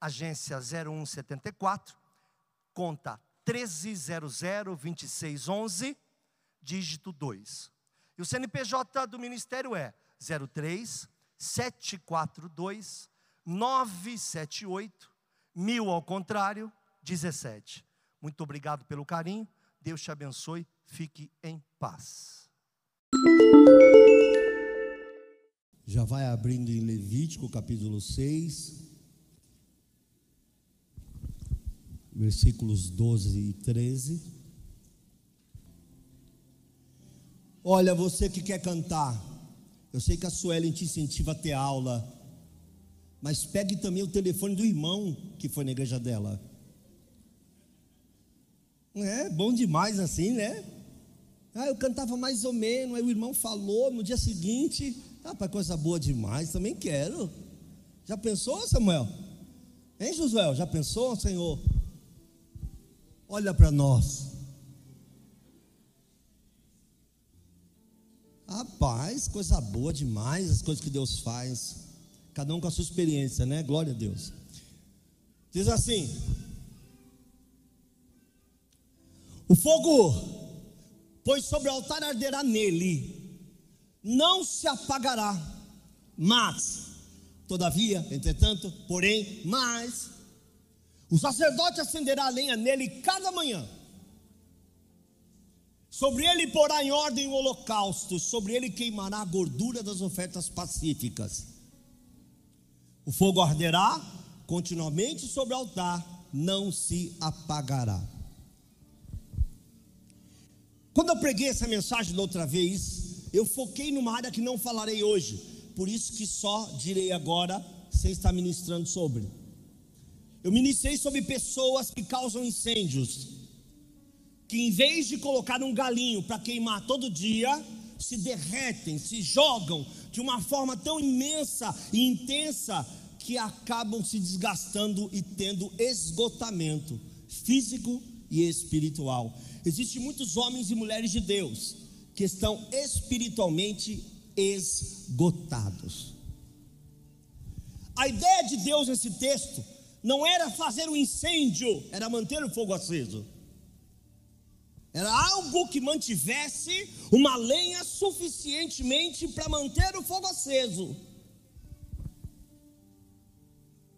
agência 0174, conta 13002611, dígito 2. E o CNPJ do Ministério é 03 742 978 mil ao contrário 17. Muito obrigado pelo carinho. Deus te abençoe. Fique em paz. Já vai abrindo em Levítico capítulo 6, versículos 12 e 13. Olha, você que quer cantar, eu sei que a Suelen te incentiva a ter aula, mas pegue também o telefone do irmão que foi na igreja dela. É bom demais assim, né? Ah, eu cantava mais ou menos, aí o irmão falou no dia seguinte, ah, para coisa boa demais, também quero. Já pensou, Samuel? Hein, Josué? Já pensou, Senhor? Olha para nós. Rapaz, coisa boa demais as coisas que Deus faz. Cada um com a sua experiência, né? Glória a Deus. Diz assim: O fogo, pois sobre o altar arderá nele, não se apagará, mas, todavia, entretanto, porém, mas, o sacerdote acenderá a lenha nele cada manhã. Sobre ele porá em ordem o holocausto, sobre ele queimará a gordura das ofertas pacíficas. O fogo arderá continuamente sobre o altar, não se apagará. Quando eu preguei essa mensagem da outra vez, eu foquei numa área que não falarei hoje, por isso que só direi agora, sem estar ministrando sobre. Eu ministrei sobre pessoas que causam incêndios, que em vez de colocar um galinho para queimar todo dia, se derretem, se jogam de uma forma tão imensa e intensa que acabam se desgastando e tendo esgotamento físico e espiritual. Existem muitos homens e mulheres de Deus que estão espiritualmente esgotados. A ideia de Deus nesse texto não era fazer um incêndio, era manter o fogo aceso. Era algo que mantivesse uma lenha suficientemente para manter o fogo aceso.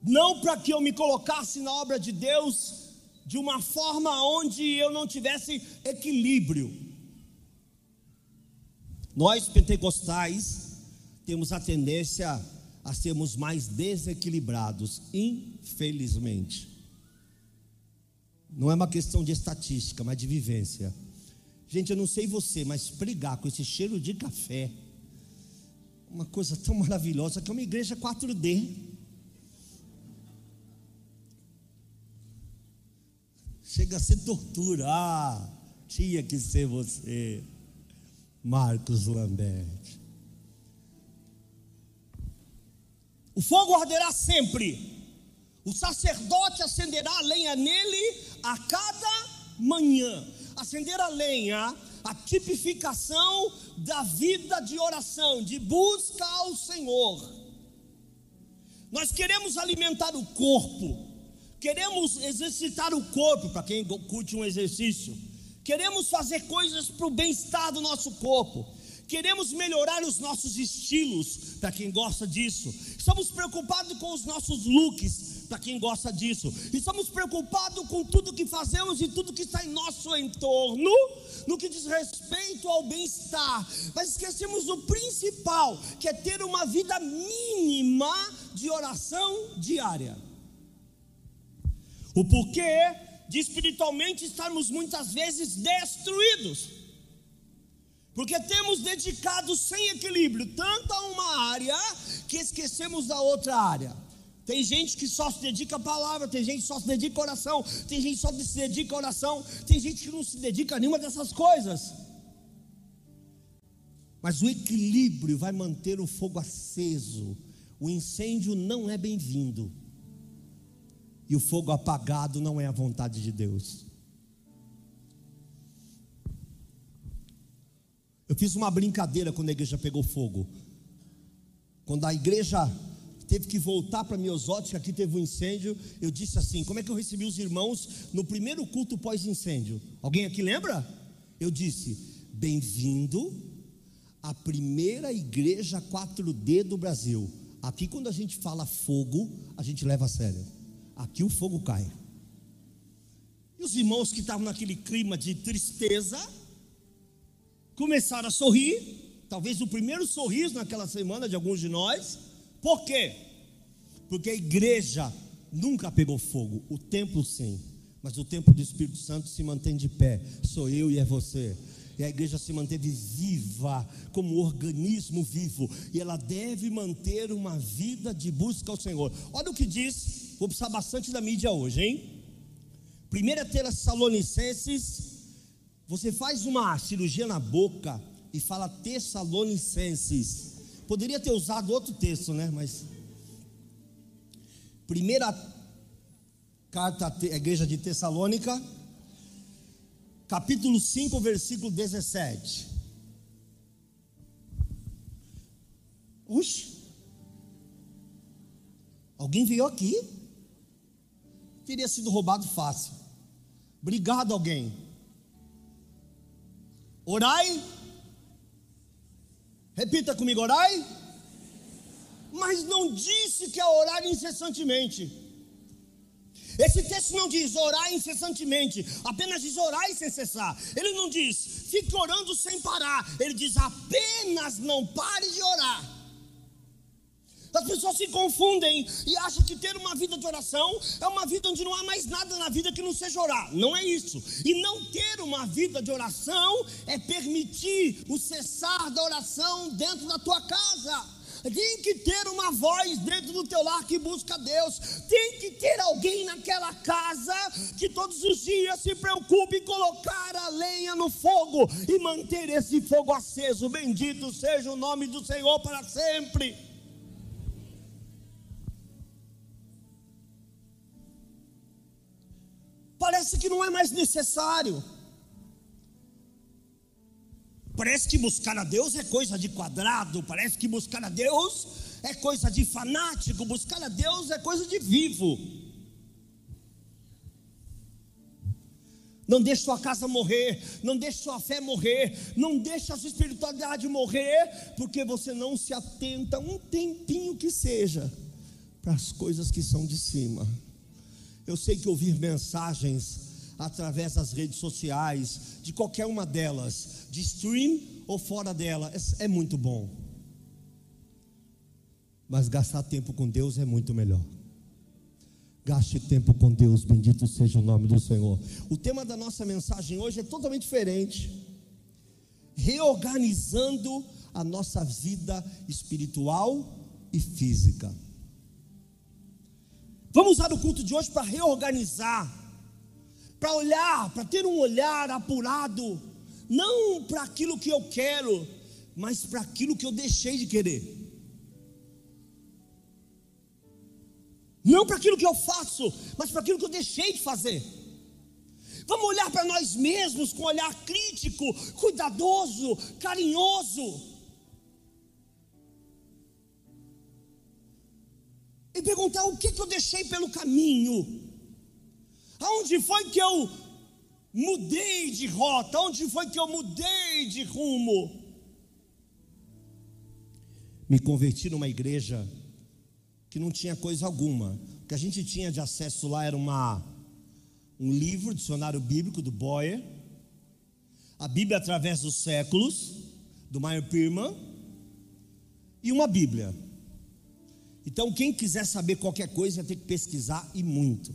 Não para que eu me colocasse na obra de Deus de uma forma onde eu não tivesse equilíbrio. Nós pentecostais temos a tendência a sermos mais desequilibrados, infelizmente. Não é uma questão de estatística, mas de vivência. Gente, eu não sei você, mas pregar com esse cheiro de café, uma coisa tão maravilhosa que é uma igreja 4D. Chega a ser tortura. Ah, tinha que ser você, Marcos Lambert. O fogo arderá sempre. O sacerdote acenderá a lenha nele a cada manhã. Acender a lenha, a tipificação da vida de oração, de busca ao Senhor. Nós queremos alimentar o corpo, queremos exercitar o corpo, para quem curte um exercício, queremos fazer coisas para o bem-estar do nosso corpo queremos melhorar os nossos estilos, para quem gosta disso, estamos preocupados com os nossos looks, para quem gosta disso, estamos preocupados com tudo que fazemos e tudo que está em nosso entorno, no que diz respeito ao bem-estar, mas esquecemos o principal, que é ter uma vida mínima de oração diária. O porquê de espiritualmente estarmos muitas vezes destruídos. Porque temos dedicado sem equilíbrio tanto a uma área que esquecemos da outra área. Tem gente que só se dedica à palavra, tem gente que só se dedica à oração, tem gente que só se dedica à oração, tem gente que não se dedica a nenhuma dessas coisas. Mas o equilíbrio vai manter o fogo aceso. O incêndio não é bem-vindo. E o fogo apagado não é a vontade de Deus. Eu fiz uma brincadeira quando a igreja pegou fogo. Quando a igreja teve que voltar para Miosótica, aqui teve um incêndio, eu disse assim: como é que eu recebi os irmãos no primeiro culto pós-incêndio? Alguém aqui lembra? Eu disse: bem-vindo à primeira igreja 4D do Brasil. Aqui, quando a gente fala fogo, a gente leva a sério. Aqui o fogo cai. E os irmãos que estavam naquele clima de tristeza, começaram a sorrir, talvez o primeiro sorriso naquela semana de alguns de nós. Por quê? Porque a igreja nunca pegou fogo, o templo sim, mas o templo do Espírito Santo se mantém de pé. Sou eu e é você. E a igreja se manteve viva, como organismo vivo, e ela deve manter uma vida de busca ao Senhor. Olha o que diz, vou precisar bastante da mídia hoje, hein? 1 Tessalonicenses você faz uma cirurgia na boca e fala Tessalonicenses. Poderia ter usado outro texto, né? Mas. Primeira carta à igreja de Tessalônica, capítulo 5, versículo 17. Uxe, alguém veio aqui? Teria sido roubado fácil. Obrigado, alguém. Orai. Repita comigo, orai. Mas não disse que é orar incessantemente. Esse texto não diz orar incessantemente, apenas diz orar sem cessar. Ele não diz fique orando sem parar. Ele diz apenas não pare de orar. As pessoas se confundem e acham que ter uma vida de oração é uma vida onde não há mais nada na vida que não seja orar. Não é isso. E não ter uma vida de oração é permitir o cessar da oração dentro da tua casa. Tem que ter uma voz dentro do teu lar que busca Deus. Tem que ter alguém naquela casa que todos os dias se preocupe em colocar a lenha no fogo e manter esse fogo aceso. Bendito seja o nome do Senhor para sempre. Parece que não é mais necessário. Parece que buscar a Deus é coisa de quadrado, parece que buscar a Deus é coisa de fanático, buscar a Deus é coisa de vivo. Não deixe sua casa morrer, não deixe sua fé morrer, não deixe a sua espiritualidade morrer, porque você não se atenta um tempinho que seja para as coisas que são de cima. Eu sei que ouvir mensagens através das redes sociais, de qualquer uma delas, de stream ou fora dela, é, é muito bom. Mas gastar tempo com Deus é muito melhor. Gaste tempo com Deus, bendito seja o nome do Senhor. O tema da nossa mensagem hoje é totalmente diferente. Reorganizando a nossa vida espiritual e física. Vamos usar o culto de hoje para reorganizar, para olhar, para ter um olhar apurado, não para aquilo que eu quero, mas para aquilo que eu deixei de querer. Não para aquilo que eu faço, mas para aquilo que eu deixei de fazer. Vamos olhar para nós mesmos com um olhar crítico, cuidadoso, carinhoso. E perguntar o que, que eu deixei pelo caminho. Aonde foi que eu mudei de rota? Onde foi que eu mudei de rumo? Me converti numa igreja que não tinha coisa alguma. O que a gente tinha de acesso lá era uma, um livro, dicionário bíblico do Boyer, a Bíblia através dos séculos, do Meyer Pirman, e uma Bíblia. Então, quem quiser saber qualquer coisa vai ter que pesquisar e muito.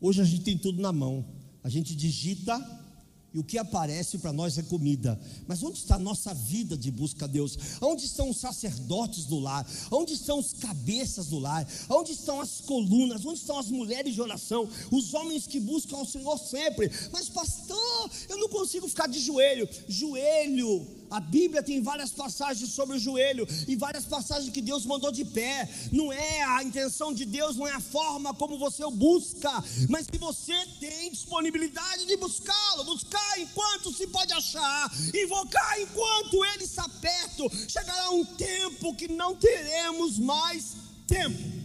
Hoje a gente tem tudo na mão. A gente digita E o que aparece para nós é comida. Mas onde está a nossa vida de busca a Deus? Onde estão os sacerdotes do lar? Onde estão os cabeças do lar? Onde estão as colunas? Onde estão as mulheres de oração? Os homens que buscam ao Senhor sempre. Mas, pastor, eu não consigo ficar de joelho. Joelho a Bíblia tem várias passagens sobre o joelho e várias passagens que Deus mandou de pé. Não é a intenção de Deus, não é a forma como você o busca, mas que você tem disponibilidade de buscá-lo, buscar enquanto se pode achar, invocar enquanto ele está perto. Chegará um tempo que não teremos mais tempo.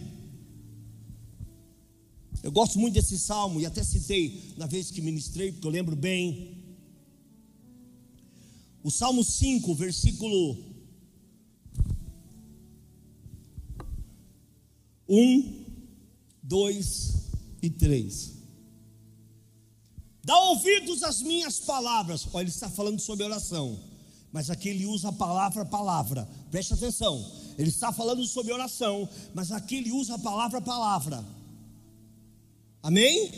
Eu gosto muito desse salmo e até citei na vez que ministrei, porque eu lembro bem o Salmo 5, versículo 1, 2 e 3. Dá ouvidos às minhas palavras. Olha, ele está falando sobre oração. Mas aqui ele usa a palavra palavra. Preste atenção. Ele está falando sobre oração, mas aqui ele usa a palavra palavra. Amém?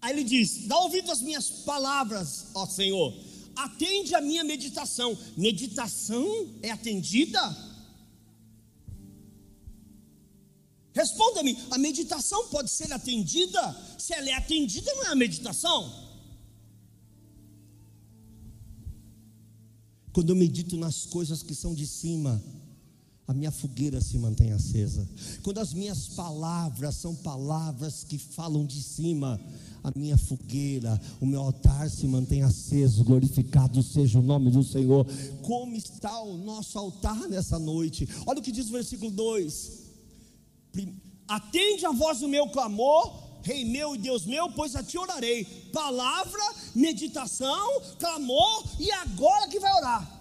Aí ele diz: Dá ouvido às minhas palavras, ó Senhor atende a minha meditação. Meditação é atendida? Responda-me, a meditação pode ser atendida? Se ela é atendida, não é a meditação? Quando eu medito nas coisas que são de cima, a minha fogueira se mantém acesa. Quando as minhas palavras são palavras que falam de cima, a minha fogueira, o meu altar se mantém aceso, glorificado seja o nome do Senhor. Como está o nosso altar nessa noite? Olha o que diz o versículo 2: Atende a voz do meu clamor, Rei meu e Deus meu, pois a ti orarei. Palavra, meditação, clamor, e agora que vai orar.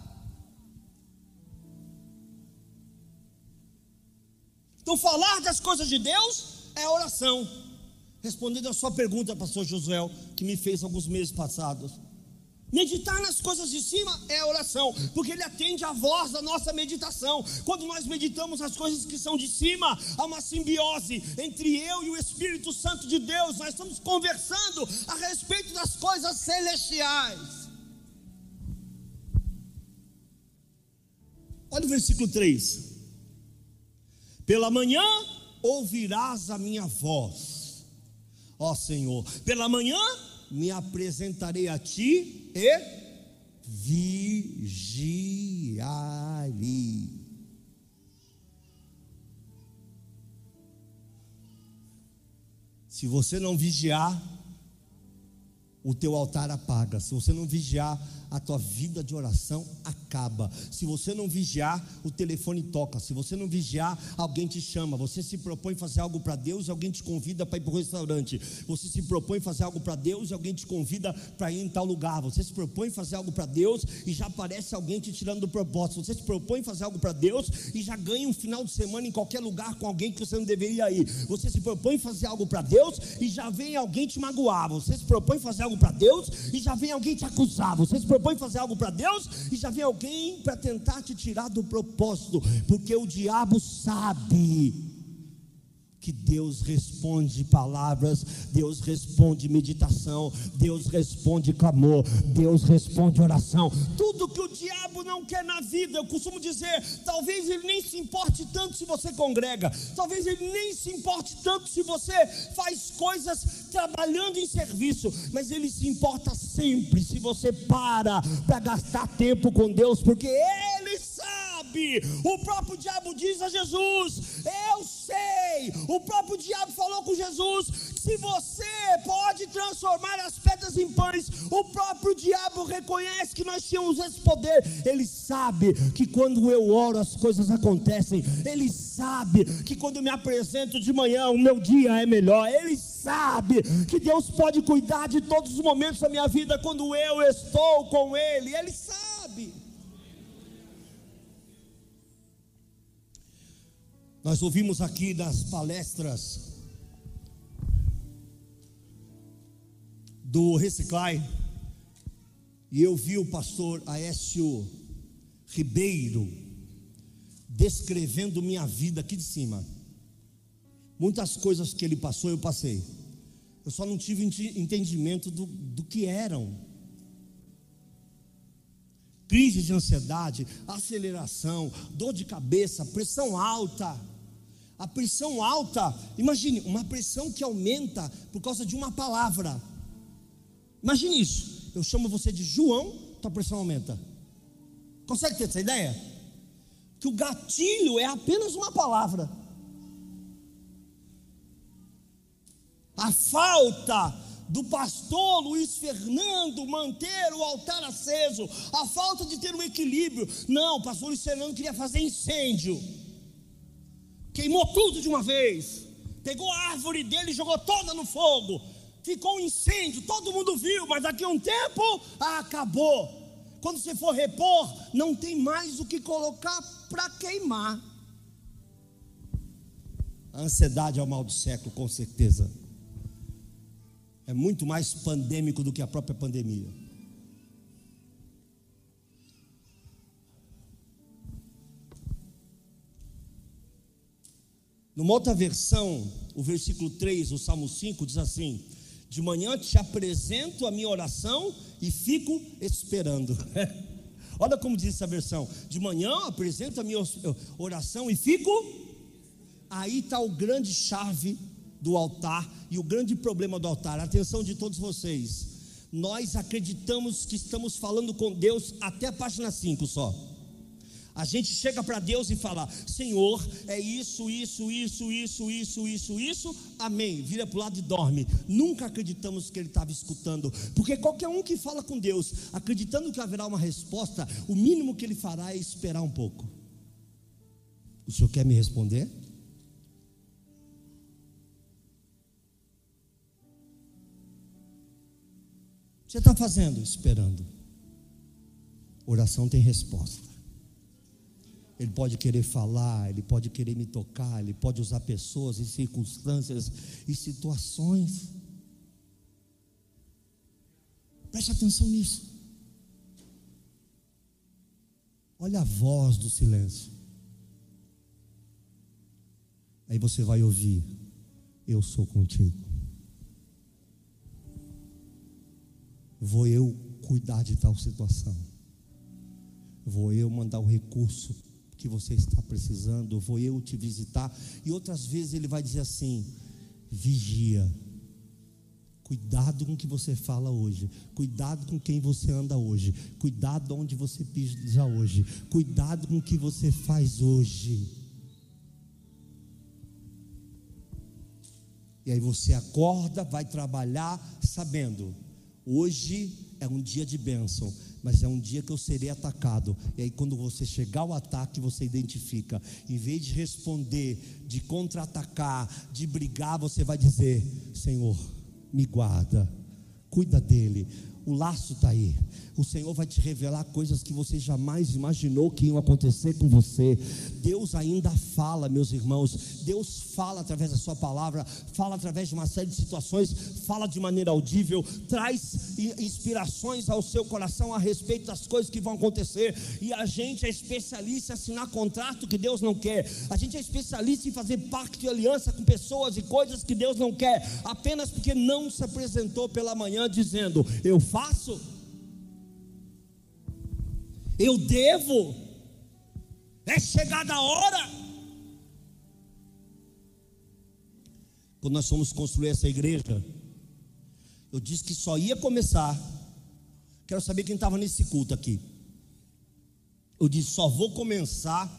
Então, falar das coisas de Deus é oração. Respondendo a sua pergunta, pastor Josué, que me fez alguns meses passados. Meditar nas coisas de cima é oração, porque ele atende a voz da nossa meditação. Quando nós meditamos as coisas que são de cima, há uma simbiose entre eu e o Espírito Santo de Deus. Nós estamos conversando a respeito das coisas celestiais. Olha o versículo 3. Pela manhã ouvirás a minha voz, ó Senhor. Pela manhã me apresentarei a ti e vigiarei. Se você não vigiar, o teu altar apaga. Se você não vigiar, a tua vida de oração acaba. Se você não vigiar, o telefone toca. Se você não vigiar, alguém te chama. Você se propõe fazer algo para Deus alguém te convida para ir para o restaurante. Você se propõe fazer algo para Deus e alguém te convida para ir em tal lugar. Você se propõe fazer algo para Deus e já aparece alguém te tirando do propósito. Você se propõe fazer algo para Deus e já ganha um final de semana em qualquer lugar com alguém que você não deveria ir. Você se propõe fazer algo para Deus e já vem alguém te magoar. Você se propõe fazer algo para Deus e já vem alguém te acusar. Você se propõe fazer algo para Deus e já vem alguém para tentar te tirar do propósito, porque o diabo sabe que Deus responde palavras, Deus responde meditação, Deus responde clamor, Deus responde oração. Tudo que o diabo não quer na vida, eu costumo dizer, talvez ele nem se importe tanto se você congrega, talvez ele nem se importe tanto se você faz coisas trabalhando em serviço, mas ele se importa sempre se você para para gastar tempo com Deus, porque ele sabe. O próprio diabo diz a Jesus: Eu sei. O próprio diabo falou com Jesus: Se você pode transformar as pedras em pães, o próprio diabo reconhece que nós tínhamos esse poder. Ele sabe que quando eu oro as coisas acontecem. Ele sabe que quando eu me apresento de manhã o meu dia é melhor. Ele sabe que Deus pode cuidar de todos os momentos da minha vida quando eu estou com Ele. Ele sabe. Nós ouvimos aqui nas palestras do Reciclai, e eu vi o pastor Aécio Ribeiro descrevendo minha vida aqui de cima. Muitas coisas que ele passou, eu passei. Eu só não tive entendimento do, do que eram. Crise de ansiedade, aceleração, dor de cabeça, pressão alta. A pressão alta, imagine, uma pressão que aumenta por causa de uma palavra. Imagine isso. Eu chamo você de João, tua pressão aumenta. Consegue ter essa ideia? Que o gatilho é apenas uma palavra. A falta do pastor Luiz Fernando manter o altar aceso, a falta de ter um equilíbrio. Não, o pastor Luiz Fernando queria fazer incêndio, queimou tudo de uma vez, pegou a árvore dele e jogou toda no fogo. Ficou um incêndio, todo mundo viu, mas daqui a um tempo acabou. Quando você for repor, não tem mais o que colocar para queimar. A ansiedade é o mal do século, com certeza é muito mais pandêmico do que a própria pandemia. Numa outra versão, o versículo 3, o Salmo 5 diz assim: De manhã te apresento a minha oração e fico esperando. Olha como diz essa versão: De manhã apresento a minha oração e fico. Aí está o grande chave do altar e o grande problema do altar, atenção de todos vocês, nós acreditamos que estamos falando com Deus até a página 5 só. A gente chega para Deus e fala: Senhor, é isso, isso, isso, isso, isso, isso, isso, amém. Vira para o lado e dorme. Nunca acreditamos que Ele estava escutando, porque qualquer um que fala com Deus, acreditando que haverá uma resposta, o mínimo que Ele fará é esperar um pouco. O senhor quer me responder? Você está fazendo? Esperando. Oração tem resposta. Ele pode querer falar, ele pode querer me tocar, ele pode usar pessoas e circunstâncias e situações. Preste atenção nisso. Olha a voz do silêncio. Aí você vai ouvir: Eu sou contigo. Vou eu cuidar de tal situação, vou eu mandar o recurso que você está precisando, vou eu te visitar. E outras vezes ele vai dizer assim: vigia. Cuidado com o que você fala hoje. Cuidado com quem você anda hoje. Cuidado onde você pisa hoje. Cuidado com o que você faz hoje. E aí você acorda, vai trabalhar sabendo Hoje é um dia de bênção, mas é um dia que eu serei atacado. E aí, quando você chegar ao ataque, você identifica. Em vez de responder, de contra-atacar, de brigar, você vai dizer: Senhor, me guarda, cuida dele. O laço está aí o Senhor vai te revelar coisas que você jamais imaginou que iam acontecer com você. Deus ainda fala, meus irmãos. Deus fala através da Sua palavra, fala através de uma série de situações, fala de maneira audível, traz inspirações ao seu coração a respeito das coisas que vão acontecer. E a gente é especialista em assinar contrato que Deus não quer. A gente é especialista em fazer pacto e aliança com pessoas e coisas que Deus não quer, apenas porque não se apresentou pela manhã dizendo: Eu faço eu devo, é chegada a hora. Quando nós fomos construir essa igreja, eu disse que só ia começar. Quero saber quem estava nesse culto aqui. Eu disse: só vou começar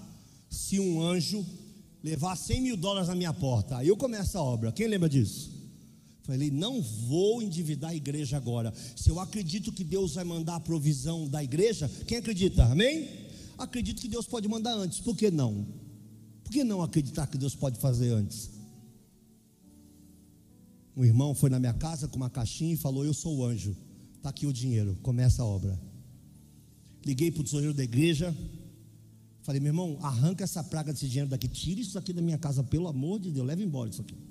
se um anjo levar 100 mil dólares na minha porta. Aí eu começo a obra. Quem lembra disso? Falei, não vou endividar a igreja agora. Se eu acredito que Deus vai mandar a provisão da igreja, quem acredita? Amém? Acredito que Deus pode mandar antes. Por que não? Por que não acreditar que Deus pode fazer antes? Um irmão foi na minha casa com uma caixinha e falou: Eu sou o anjo, está aqui o dinheiro, começa a obra. Liguei para o tesoureiro da igreja, falei: Meu irmão, arranca essa praga desse dinheiro daqui, tira isso aqui da minha casa, pelo amor de Deus, leva embora isso aqui.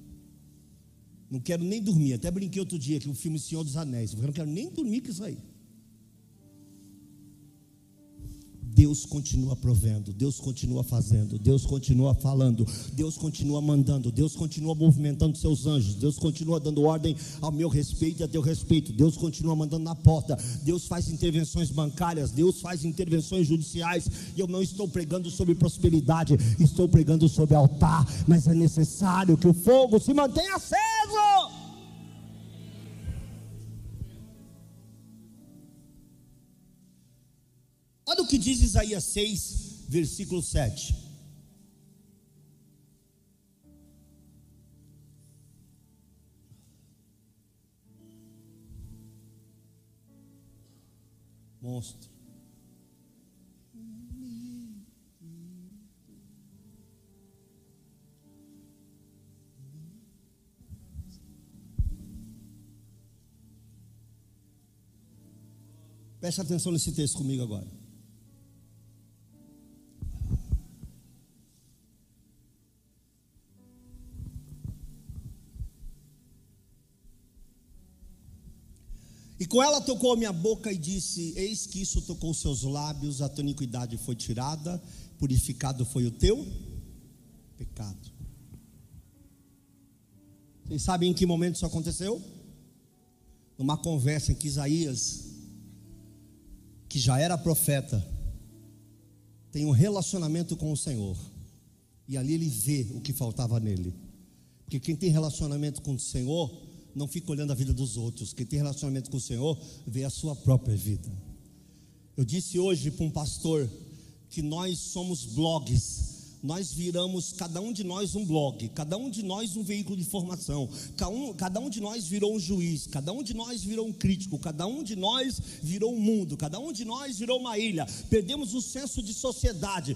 Não quero nem dormir. Até brinquei outro dia que o filme Senhor dos Anéis. Eu não quero nem dormir com isso aí. Deus continua provendo, Deus continua fazendo, Deus continua falando, Deus continua mandando, Deus continua movimentando seus anjos, Deus continua dando ordem ao meu respeito e a teu respeito, Deus continua mandando na porta, Deus faz intervenções bancárias, Deus faz intervenções judiciais, e eu não estou pregando sobre prosperidade, estou pregando sobre altar, mas é necessário que o fogo se mantenha aceso. Que diz Isaías 6, versículo 7. Monstro. Preste atenção nesse texto comigo agora. Com ela tocou a minha boca e disse: Eis que isso tocou seus lábios, a tua iniquidade foi tirada, purificado foi o teu pecado. Vocês sabem em que momento isso aconteceu? Numa conversa em que Isaías, que já era profeta, tem um relacionamento com o Senhor. E ali ele vê o que faltava nele. Porque quem tem relacionamento com o Senhor, não fica olhando a vida dos outros. Quem tem relacionamento com o Senhor, vê a sua própria vida. Eu disse hoje para um pastor que nós somos blogs nós viramos, cada um de nós, um blog, cada um de nós um veículo de informação, cada um, cada um de nós virou um juiz, cada um de nós virou um crítico, cada um de nós virou um mundo, cada um de nós virou uma ilha. Perdemos o senso de sociedade,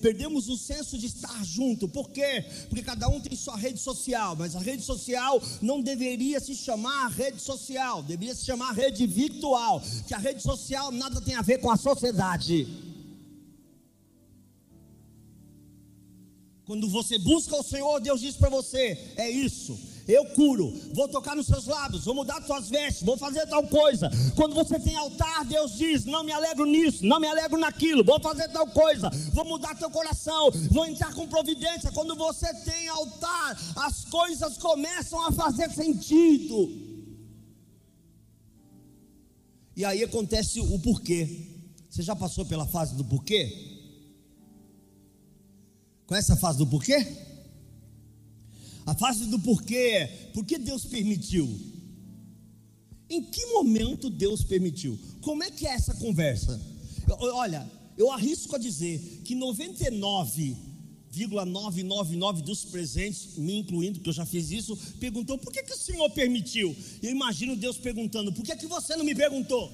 perdemos o senso de estar junto. Por quê? Porque cada um tem sua rede social, mas a rede social não deveria se chamar rede social, deveria se chamar rede virtual, que a rede social nada tem a ver com a sociedade. Quando você busca o Senhor, Deus diz para você: é isso. Eu curo, vou tocar nos seus lábios, vou mudar suas vestes, vou fazer tal coisa. Quando você tem altar, Deus diz: Não me alegro nisso, não me alegro naquilo, vou fazer tal coisa, vou mudar teu coração, vou entrar com providência. Quando você tem altar, as coisas começam a fazer sentido. E aí acontece o porquê. Você já passou pela fase do porquê? Conhece a fase do porquê? A fase do porquê é por que Deus permitiu? Em que momento Deus permitiu? Como é que é essa conversa? Olha, eu arrisco a dizer que 99,999 dos presentes, me incluindo, que eu já fiz isso, perguntou: por que, que o Senhor permitiu? Eu imagino Deus perguntando: por que, que você não me perguntou?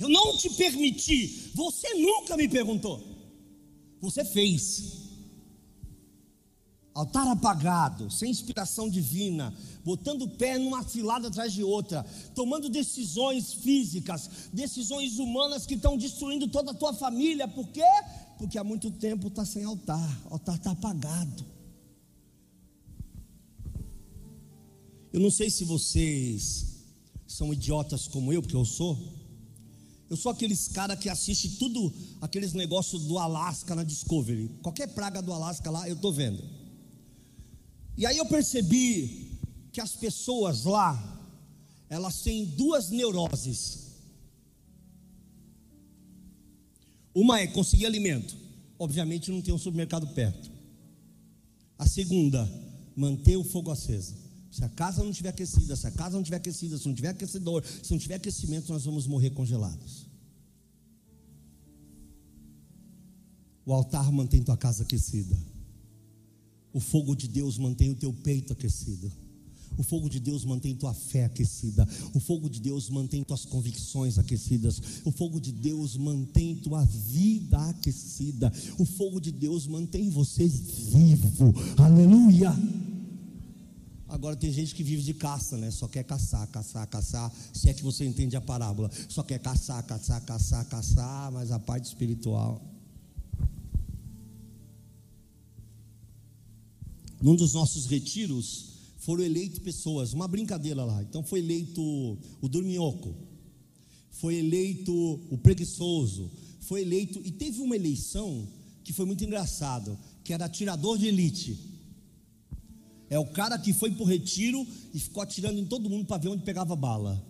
Eu não te permiti, você nunca me perguntou. Você fez. Altar apagado, sem inspiração divina, botando o pé numa cilada atrás de outra, tomando decisões físicas, decisões humanas que estão destruindo toda a tua família. Por quê? Porque há muito tempo está sem altar, o altar está apagado. Eu não sei se vocês são idiotas como eu, porque eu sou. Eu sou aqueles cara que assiste tudo aqueles negócios do Alasca na Discovery. Qualquer praga do Alasca lá, eu tô vendo. E aí eu percebi que as pessoas lá, elas têm duas neuroses. Uma é conseguir alimento. Obviamente não tem um supermercado perto. A segunda, manter o fogo aceso. Se a casa não estiver aquecida, se a casa não estiver aquecida, se não tiver aquecedor, se não tiver aquecimento, nós vamos morrer congelados. O altar mantém tua casa aquecida. O fogo de Deus mantém o teu peito aquecido. O fogo de Deus mantém tua fé aquecida. O fogo de Deus mantém tuas convicções aquecidas. O fogo de Deus mantém tua vida aquecida. O fogo de Deus mantém você vivo. Aleluia. Agora tem gente que vive de caça, né? Só quer caçar, caçar, caçar. Se é que você entende a parábola. Só quer caçar, caçar, caçar, caçar, mas a parte espiritual. Num dos nossos retiros foram eleitos pessoas, uma brincadeira lá. Então foi eleito o Dorminhoco, foi eleito o preguiçoso, foi eleito, e teve uma eleição que foi muito engraçado, que era atirador de elite. É o cara que foi para o retiro e ficou atirando em todo mundo para ver onde pegava bala.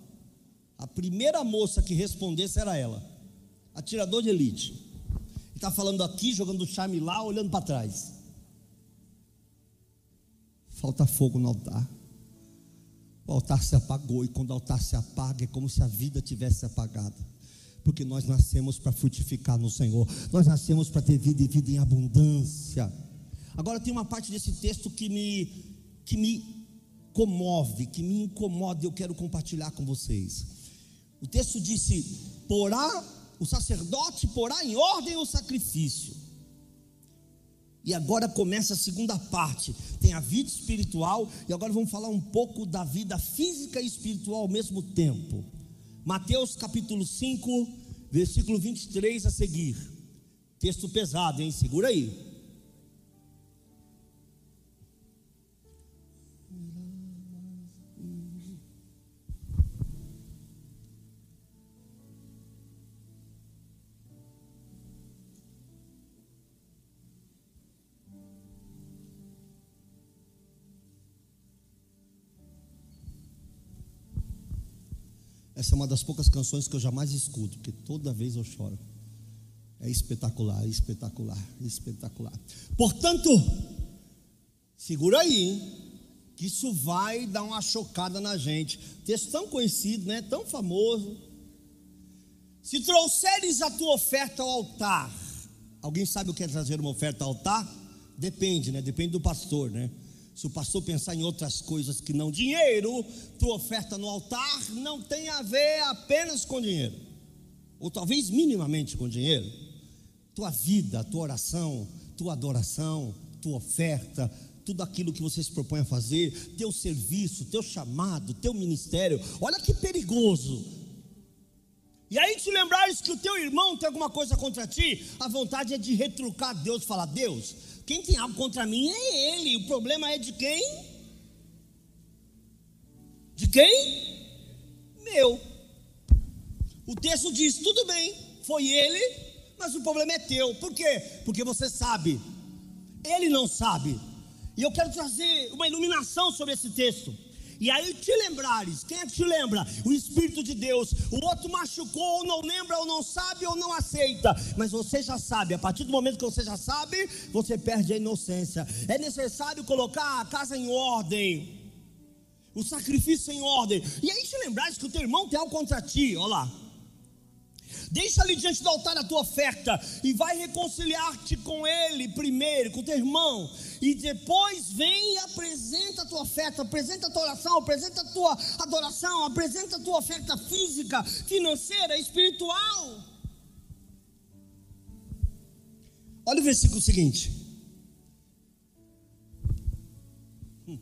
A primeira moça que respondesse era ela, atirador de elite. Está falando aqui, jogando charme lá, olhando para trás. Falta fogo no altar. O altar se apagou, e quando o altar se apaga, é como se a vida tivesse apagado. Porque nós nascemos para frutificar no Senhor, nós nascemos para ter vida e vida em abundância. Agora tem uma parte desse texto que me, que me comove, que me incomoda eu quero compartilhar com vocês. O texto disse: porá, o sacerdote porá em ordem o sacrifício. E agora começa a segunda parte. Tem a vida espiritual e agora vamos falar um pouco da vida física e espiritual ao mesmo tempo. Mateus capítulo 5, versículo 23 a seguir. Texto pesado, hein? Segura aí. É uma das poucas canções que eu jamais escuto, porque toda vez eu choro. É espetacular, espetacular, espetacular. Portanto, segura aí, que isso vai dar uma chocada na gente. Texto tão conhecido, né? Tão famoso. Se trouxeres a tua oferta ao altar, alguém sabe o que é trazer uma oferta ao altar? Depende, né? Depende do pastor, né? Se o pastor pensar em outras coisas que não dinheiro, tua oferta no altar não tem a ver apenas com dinheiro, ou talvez minimamente com dinheiro. Tua vida, tua oração, tua adoração, tua oferta, tudo aquilo que você se propõe a fazer, teu serviço, teu chamado, teu ministério. Olha que perigoso. E aí te lembrares que o teu irmão tem alguma coisa contra ti, a vontade é de retrucar Deus, falar: Deus, quem tem algo contra mim é ele. O problema é de quem? De quem? Meu. O texto diz: tudo bem, foi ele, mas o problema é teu. Por quê? Porque você sabe, ele não sabe. E eu quero trazer uma iluminação sobre esse texto. E aí te lembrares, quem é que te lembra? O Espírito de Deus. O outro machucou, ou não lembra, ou não sabe, ou não aceita. Mas você já sabe, a partir do momento que você já sabe, você perde a inocência. É necessário colocar a casa em ordem. O sacrifício em ordem. E aí te lembrares que o teu irmão tem algo contra ti, olha lá. Deixa ali diante do altar a tua oferta e vai reconciliar-te com ele primeiro, com teu irmão, e depois vem e apresenta a tua oferta, apresenta a tua oração, apresenta a tua adoração, apresenta a tua oferta física, financeira, espiritual. Olha o versículo seguinte. Hum.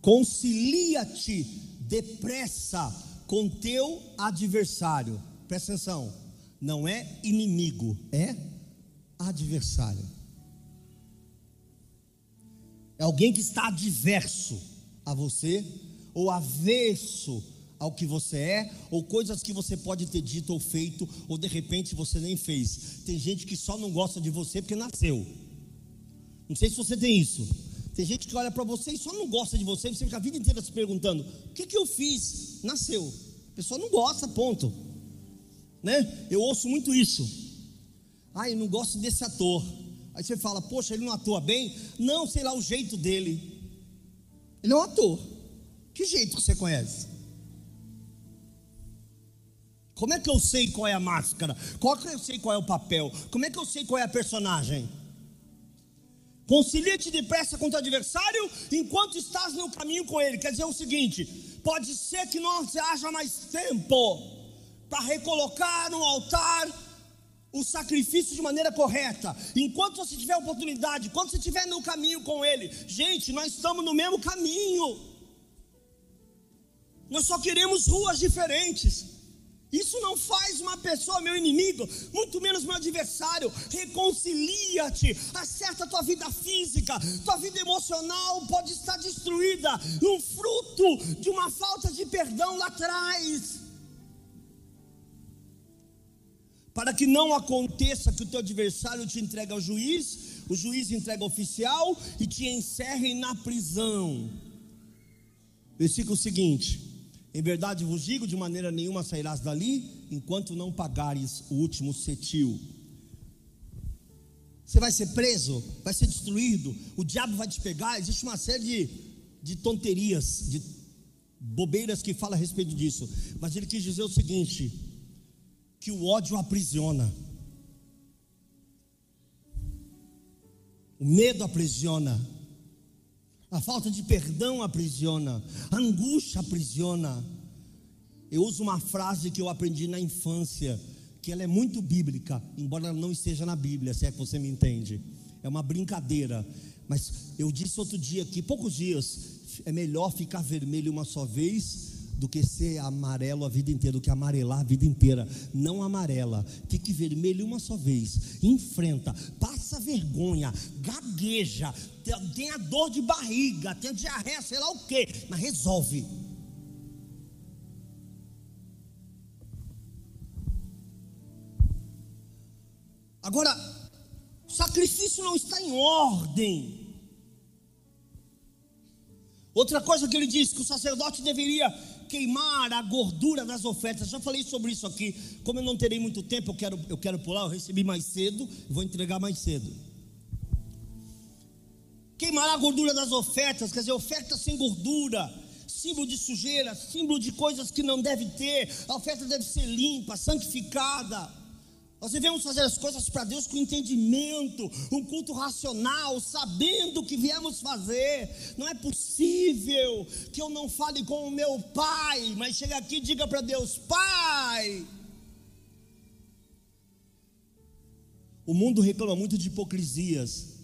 Concilia-te depressa com teu adversário. Presta atenção, não é inimigo, é adversário. É alguém que está adverso a você, ou avesso ao que você é, ou coisas que você pode ter dito ou feito, ou de repente você nem fez. Tem gente que só não gosta de você porque nasceu. Não sei se você tem isso. Tem gente que olha para você e só não gosta de você, você fica a vida inteira se perguntando: o que, que eu fiz? Nasceu. A pessoa não gosta, ponto. Né? Eu ouço muito isso. Ah, eu não gosto desse ator. Aí você fala, poxa, ele não atua bem? Não, sei lá o jeito dele. Ele é um ator. Que jeito que você conhece? Como é que eu sei qual é a máscara? Qual que eu sei qual é o papel? Como é que eu sei qual é a personagem? Concilia-te depressa com o adversário enquanto estás no caminho com ele. Quer dizer o seguinte: pode ser que não haja mais tempo para recolocar no altar o sacrifício de maneira correta. Enquanto você tiver oportunidade, enquanto você estiver no caminho com ele, gente, nós estamos no mesmo caminho. Nós só queremos ruas diferentes. Isso não faz uma pessoa meu inimigo, muito menos meu adversário. Reconcilia-te, acerta a tua vida física, tua vida emocional pode estar destruída, um fruto de uma falta de perdão lá atrás. Para que não aconteça que o teu adversário te entregue ao juiz, o juiz entrega ao oficial e te encerre na prisão. Versículo seguinte: em verdade vos digo: de maneira nenhuma sairás dali, enquanto não pagares o último cetil. Você vai ser preso, vai ser destruído, o diabo vai te pegar. Existe uma série de, de tonterias, de bobeiras que fala a respeito disso. Mas ele quis dizer o seguinte: que o ódio aprisiona, o medo aprisiona, a falta de perdão aprisiona, a angústia aprisiona. Eu uso uma frase que eu aprendi na infância, que ela é muito bíblica, embora ela não esteja na Bíblia, se é que você me entende. É uma brincadeira, mas eu disse outro dia que poucos dias é melhor ficar vermelho uma só vez do que ser amarelo a vida inteira, do que amarelar a vida inteira. Não amarela, fique vermelho uma só vez. Enfrenta, passa vergonha, gagueja, tenha dor de barriga, tenha diarreia, sei lá o que, mas resolve. Agora, sacrifício não está em ordem. Outra coisa que ele diz que o sacerdote deveria queimar a gordura das ofertas. Já falei sobre isso aqui. Como eu não terei muito tempo, eu quero, eu quero pular. Eu recebi mais cedo, vou entregar mais cedo. Queimar a gordura das ofertas, quer dizer, oferta sem gordura, símbolo de sujeira, símbolo de coisas que não deve ter. A oferta deve ser limpa, santificada. Nós devemos fazer as coisas para Deus com entendimento, um culto racional, sabendo o que viemos fazer. Não é possível que eu não fale com o meu pai, mas chegue aqui e diga para Deus: Pai. O mundo reclama muito de hipocrisias.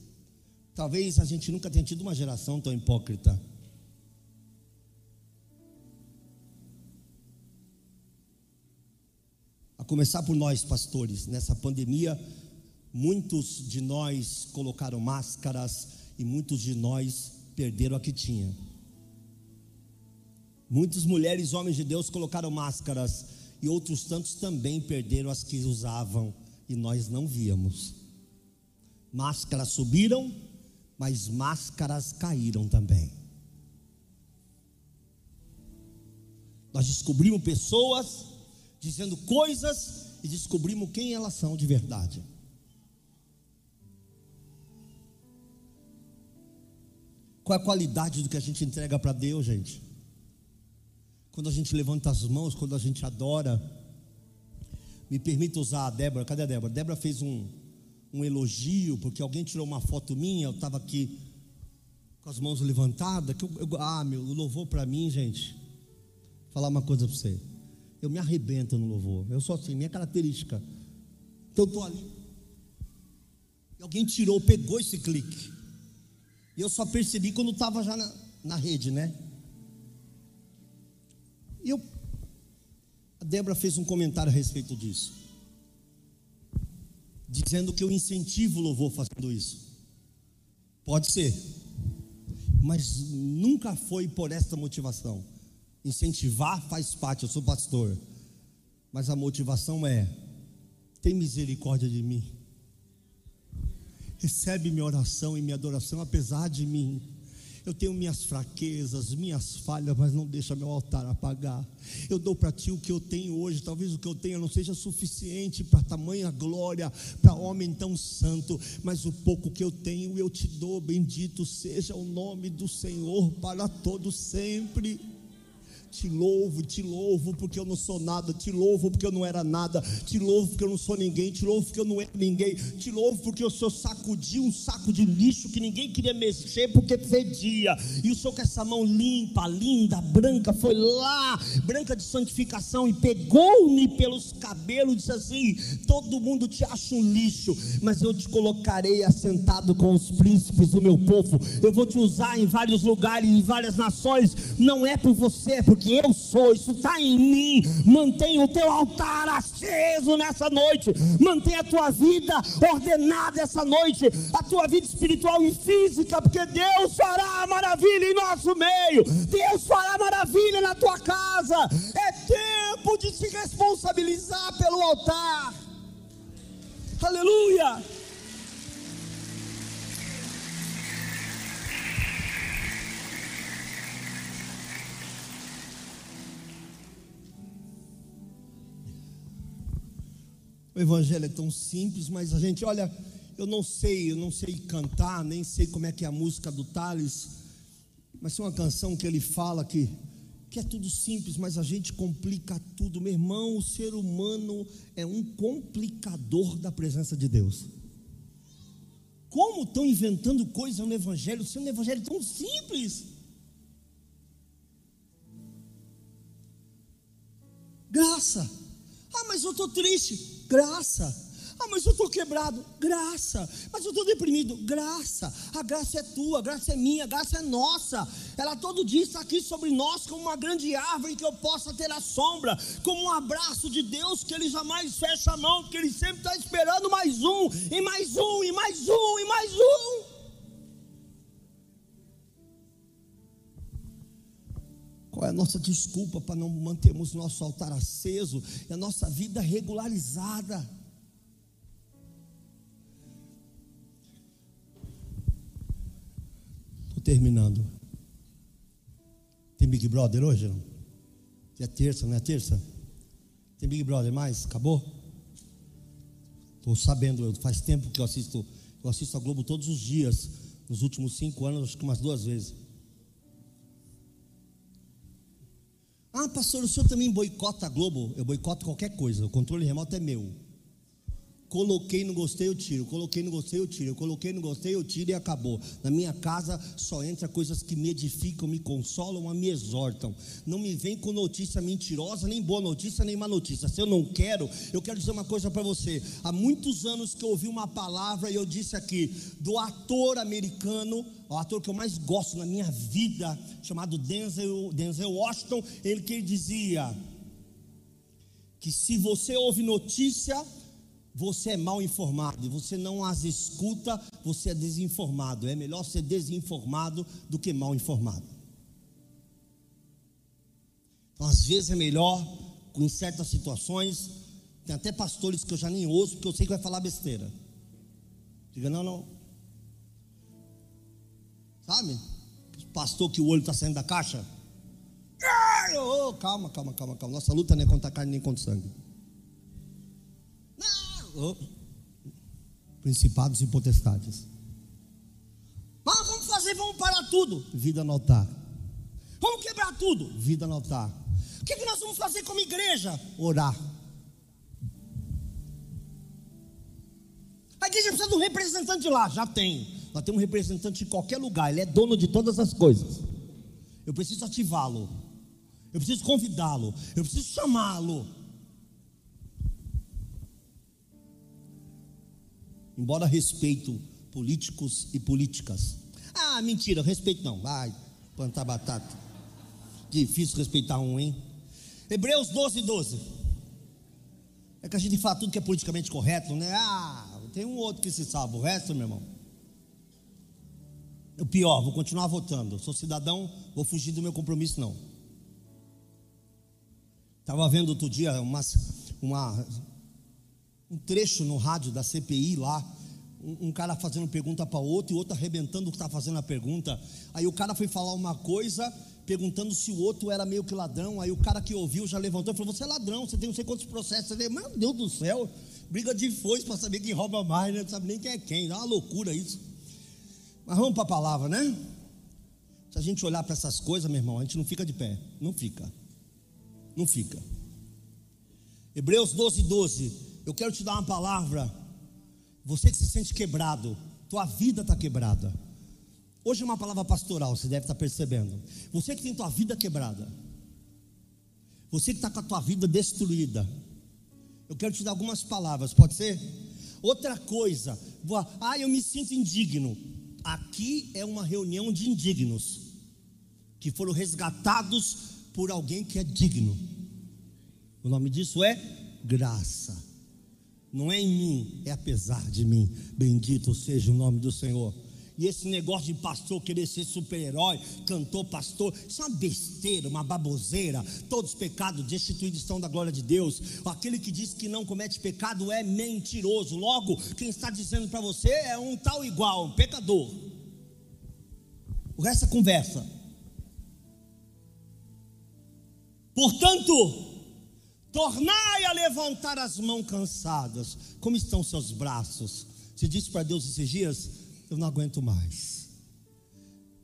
Talvez a gente nunca tenha tido uma geração tão hipócrita. Começar por nós, pastores, nessa pandemia, muitos de nós colocaram máscaras e muitos de nós perderam a que tinha. Muitas mulheres, homens de Deus colocaram máscaras e outros tantos também perderam as que usavam e nós não víamos. Máscaras subiram, mas máscaras caíram também. Nós descobrimos pessoas dizendo coisas e descobrimos quem elas são de verdade. Qual é a qualidade do que a gente entrega para Deus, gente? Quando a gente levanta as mãos, quando a gente adora. Me permita usar a Débora. Cadê a Débora? Débora fez um, um elogio, porque alguém tirou uma foto minha. Eu estava aqui com as mãos levantadas. Que eu, eu, ah, meu, louvor para mim, gente. Vou falar uma coisa para você eu me arrebento no louvor. Eu sou assim, minha característica. Então eu estou ali. E alguém tirou, pegou esse clique. E eu só percebi quando estava já na, na rede, né? E eu. A Débora fez um comentário a respeito disso. Dizendo que eu incentivo o louvor fazendo isso. Pode ser. Mas nunca foi por esta motivação. Incentivar faz parte, eu sou pastor. Mas a motivação é: tem misericórdia de mim. Recebe minha oração e minha adoração apesar de mim. Eu tenho minhas fraquezas, minhas falhas, mas não deixa meu altar apagar. Eu dou para ti o que eu tenho hoje. Talvez o que eu tenha não seja suficiente para tamanha glória, para homem tão santo, mas o pouco que eu tenho eu te dou. Bendito seja o nome do Senhor para todo sempre. Te louvo, te louvo porque eu não sou nada, te louvo porque eu não era nada, te louvo porque eu não sou ninguém, te louvo porque eu não era ninguém, te louvo porque o Senhor sacudiu um saco de lixo que ninguém queria mexer porque fedia, e o Senhor com essa mão limpa, linda, branca, foi lá, branca de santificação, e pegou-me pelos cabelos e disse assim: Todo mundo te acha um lixo, mas eu te colocarei assentado com os príncipes do meu povo, eu vou te usar em vários lugares, em várias nações, não é por você, é porque que eu sou, isso está em mim. Mantenha o teu altar aceso nessa noite, mantenha a tua vida ordenada essa noite, a tua vida espiritual e física, porque Deus fará maravilha em nosso meio, Deus fará maravilha na tua casa. É tempo de se responsabilizar pelo altar. Aleluia! O evangelho é tão simples, mas a gente, olha, eu não sei, eu não sei cantar, nem sei como é que é a música do Thales, mas tem uma canção que ele fala que, que é tudo simples, mas a gente complica tudo. Meu irmão, o ser humano é um complicador da presença de Deus. Como estão inventando coisas no Evangelho, sendo um Evangelho tão simples? Graça. Mas eu estou triste graça. Ah, mas eu estou quebrado, graça. Mas eu estou deprimido, graça. A graça é tua, a graça é minha, a graça é nossa. Ela todo dia está aqui sobre nós como uma grande árvore que eu possa ter a sombra, como um abraço de Deus que Ele jamais fecha a mão, que Ele sempre está esperando mais um, e mais um, e mais um, e mais um. Qual é a nossa desculpa para não mantermos nosso altar aceso e a nossa vida regularizada? Estou terminando. Tem Big Brother hoje? Não? É terça, não é terça? Tem Big Brother mais? Acabou? Estou sabendo, faz tempo que eu assisto, eu assisto a Globo todos os dias, nos últimos cinco anos, acho que umas duas vezes. Ah, pastor, o senhor também boicota a Globo? Eu boicoto qualquer coisa, o controle remoto é meu. Coloquei, não gostei, eu tiro. Coloquei, não gostei, eu tiro. Coloquei, não gostei, eu tiro e acabou. Na minha casa só entra coisas que me edificam, me consolam, me exortam. Não me vem com notícia mentirosa, nem boa notícia, nem má notícia. Se eu não quero, eu quero dizer uma coisa para você. Há muitos anos que eu ouvi uma palavra e eu disse aqui do ator americano, o ator que eu mais gosto na minha vida, chamado Denzel, Denzel Washington, ele que dizia que se você ouve notícia você é mal informado você não as escuta, você é desinformado. É melhor ser desinformado do que mal informado. Então, às vezes é melhor, em certas situações, tem até pastores que eu já nem ouço, porque eu sei que vai falar besteira. Diga, não, não. Sabe? Pastor que o olho está saindo da caixa. Oh, calma, calma, calma, calma. Nossa luta não é contra a carne nem contra o sangue oh, principados e potestades. Mas vamos fazer, vamos parar tudo. Vida no altar. Vamos quebrar tudo. Vida no altar. O que, que nós vamos fazer como igreja? Orar. A igreja precisa de um representante lá. Já tem. Nós temos um representante em qualquer lugar. Ele é dono de todas as coisas. Eu preciso ativá-lo. Eu preciso convidá-lo. Eu preciso chamá-lo. Embora respeito políticos e políticas. Ah, mentira, respeito não. Vai plantar batata. Difícil respeitar um, hein? Hebreus 12, 12. É que a gente fala tudo que é politicamente correto, né? Ah, tem um outro que se salva, o resto, meu irmão. O pior, vou continuar votando. Sou cidadão, vou fugir do meu compromisso, não. Estava vendo outro dia uma um trecho no rádio da CPI lá, um, um cara fazendo pergunta para outro e outro arrebentando o que está fazendo a pergunta. Aí o cara foi falar uma coisa, perguntando se o outro era meio que ladrão. Aí o cara que ouviu já levantou e falou: Você é ladrão, você tem não sei quantos processos. Você meu Deus do céu, briga de foice para saber quem rouba mais, né? não sabe nem quem é quem, dá uma loucura isso. Mas vamos para a palavra, né? Se a gente olhar para essas coisas, meu irmão, a gente não fica de pé, não fica, não fica. Hebreus 12, 12 eu quero te dar uma palavra. Você que se sente quebrado, tua vida está quebrada. Hoje é uma palavra pastoral, você deve estar tá percebendo. Você que tem tua vida quebrada, você que está com a tua vida destruída, eu quero te dar algumas palavras, pode ser? Outra coisa, ah, eu me sinto indigno. Aqui é uma reunião de indignos que foram resgatados por alguém que é digno. O nome disso é graça. Não é em mim, é apesar de mim. Bendito seja o nome do Senhor. E esse negócio de pastor querer ser super-herói, cantor, pastor, isso é uma besteira, uma baboseira. Todos os pecados destituídos estão da glória de Deus. Aquele que diz que não comete pecado é mentiroso. Logo, quem está dizendo para você é um tal igual, um pecador. O resto é conversa. Portanto, tornai a levantar as mãos cansadas. Como estão seus braços? Você disse para Deus esses dias: Eu não aguento mais.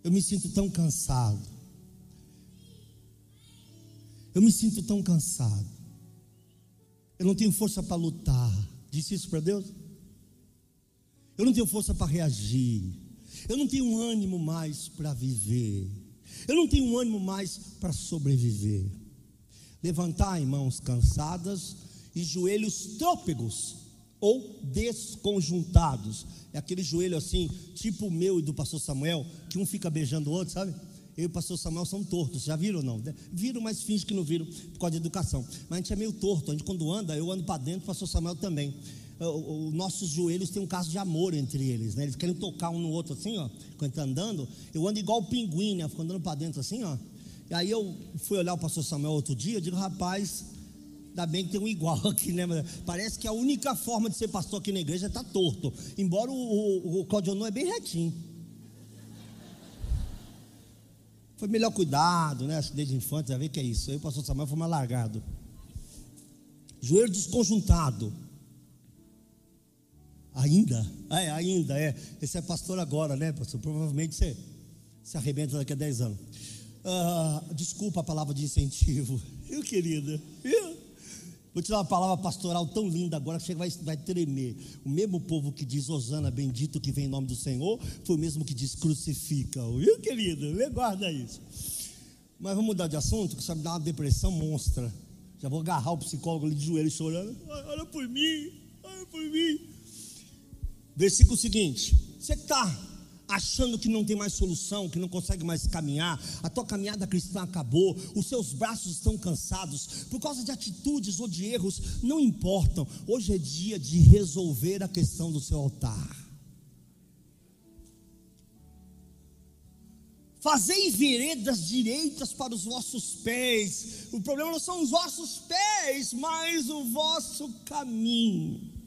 Eu me sinto tão cansado. Eu me sinto tão cansado. Eu não tenho força para lutar. Disse isso para Deus? Eu não tenho força para reagir. Eu não tenho ânimo mais para viver. Eu não tenho ânimo mais para sobreviver. Levantai mãos cansadas e joelhos trôpegos ou desconjuntados. É aquele joelho assim, tipo o meu e do pastor Samuel, que um fica beijando o outro, sabe? Eu e o pastor Samuel são tortos, já viram ou não? Viram, mas finge que não viram por causa de educação. Mas a gente é meio torto, a gente quando anda, eu ando para dentro, o pastor Samuel também. Os nossos joelhos têm um caso de amor entre eles, né? Eles querem tocar um no outro assim, ó, quando está andando. Eu ando igual o pinguim, né? Fico andando para dentro assim, ó. E aí eu fui olhar o pastor Samuel outro dia, eu digo, rapaz, ainda bem que tem um igual aqui, né? Parece que a única forma de ser pastor aqui na igreja é estar tá torto. Embora o, o, o Claudio é bem retinho. Foi melhor cuidado, né? Desde infante, já vê que é isso. Aí o pastor Samuel foi mais largado. Joelho desconjuntado. Ainda? É, ainda, é. Esse é pastor agora, né, pastor? Provavelmente você se arrebenta daqui a 10 anos. Ah, desculpa a palavra de incentivo. Eu, querida, eu, vou te dar uma palavra pastoral tão linda agora que você vai, vai tremer. O mesmo povo que diz Osana, bendito que vem em nome do Senhor, foi o mesmo que diz crucifica. Viu, querida? Guarda isso. Mas vamos mudar de assunto, que isso me dá uma depressão monstra. Já vou agarrar o psicólogo ali de joelho chorando. Olha por mim, olha por mim. Versículo seguinte: você está achando que não tem mais solução, que não consegue mais caminhar, a tua caminhada cristã acabou, os seus braços estão cansados, por causa de atitudes ou de erros, não importam. Hoje é dia de resolver a questão do seu altar. Fazei veredas direitas para os vossos pés. O problema não são os vossos pés, mas o vosso caminho.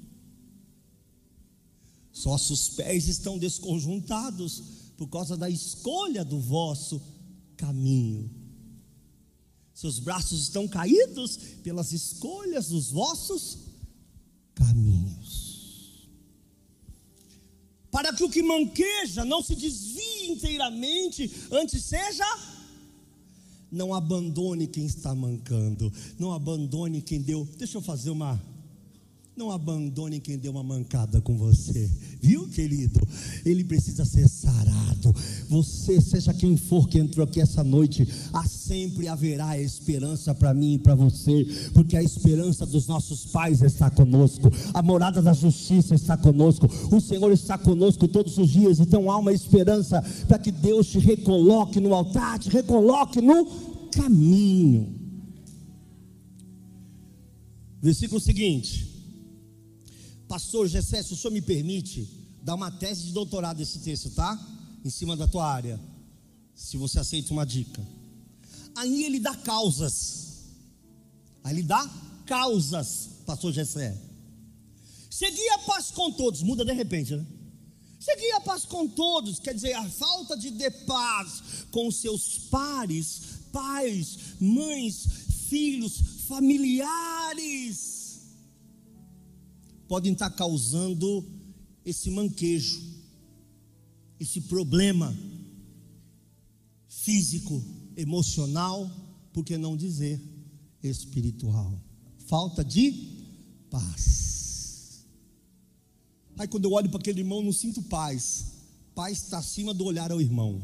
Vossos pés estão desconjuntados por causa da escolha do vosso caminho. Seus braços estão caídos pelas escolhas dos vossos caminhos. Para que o que manqueja não se desvie inteiramente, antes seja não abandone quem está mancando, não abandone quem deu. Deixa eu fazer uma não abandone quem deu uma mancada com você, viu, querido? Ele precisa ser sarado. Você, seja quem for que entrou aqui essa noite, há sempre haverá esperança para mim e para você, porque a esperança dos nossos pais está conosco, a morada da justiça está conosco, o Senhor está conosco todos os dias, então há uma esperança para que Deus te recoloque no altar, te recoloque no caminho. Versículo seguinte. Pastor Gessé, se o senhor me permite dar uma tese de doutorado desse texto, tá? Em cima da tua área. Se você aceita uma dica. Aí ele dá causas. Aí ele dá causas, pastor Gessé. Segui a paz com todos, muda de repente, né? Segui a paz com todos, quer dizer, a falta de, de paz com seus pares, pais, mães, filhos, familiares podem estar causando esse manquejo, esse problema físico, emocional, por que não dizer espiritual? Falta de paz. Aí quando eu olho para aquele irmão, não sinto paz. Paz está acima do olhar ao irmão.